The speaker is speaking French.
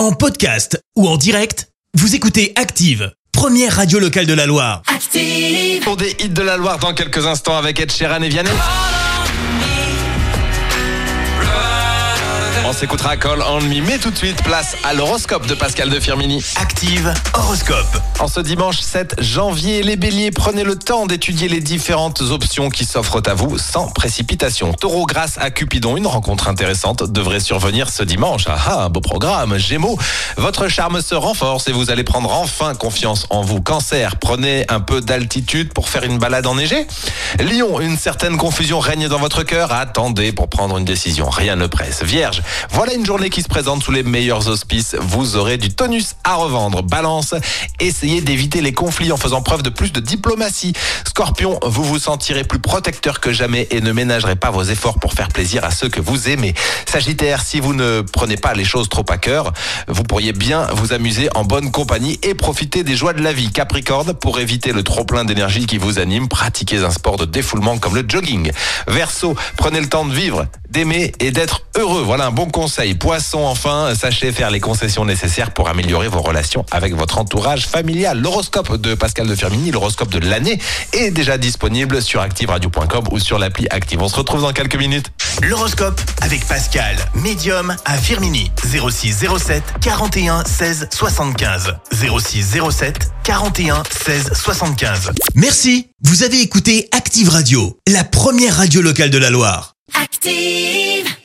En podcast ou en direct, vous écoutez Active, première radio locale de la Loire. Active. Pour des hits de la Loire dans quelques instants avec Ed Sheeran et Vianney. On s'écoutera Call on Me, mais tout de suite, place à l'horoscope de Pascal de Firmini. Active horoscope. En ce dimanche 7 janvier, les béliers, prenez le temps d'étudier les différentes options qui s'offrent à vous sans précipitation. Taureau, grâce à Cupidon, une rencontre intéressante devrait survenir ce dimanche. Ah ah, beau programme. Gémeaux, votre charme se renforce et vous allez prendre enfin confiance en vous. Cancer, prenez un peu d'altitude pour faire une balade enneigée. Lion, une certaine confusion règne dans votre cœur. Attendez pour prendre une décision. Rien ne presse. Vierge, voilà une journée qui se présente sous les meilleurs auspices. Vous aurez du tonus à revendre. Balance, essayez d'éviter les conflits en faisant preuve de plus de diplomatie. Scorpion, vous vous sentirez plus protecteur que jamais et ne ménagerez pas vos efforts pour faire plaisir à ceux que vous aimez. Sagittaire, si vous ne prenez pas les choses trop à cœur, vous pourriez bien vous amuser en bonne compagnie et profiter des joies de la vie. Capricorne, pour éviter le trop plein d'énergie qui vous anime, pratiquez un sport de défoulement comme le jogging. Verseau, prenez le temps de vivre, d'aimer et d'être heureux. Voilà un bon conseil. Poisson, enfin, sachez faire les concessions nécessaires pour améliorer vos relations avec votre entourage familial. L'horoscope de Pascal de Firmini, l'horoscope de l'année, est déjà disponible sur activeradio.com ou sur l'appli Active. On se retrouve dans quelques minutes. L'horoscope avec Pascal, médium à Firmini. 06 07 41 16 75. 06 07 41 16 75. Merci. Vous avez écouté Active Radio, la première radio locale de la Loire. Active.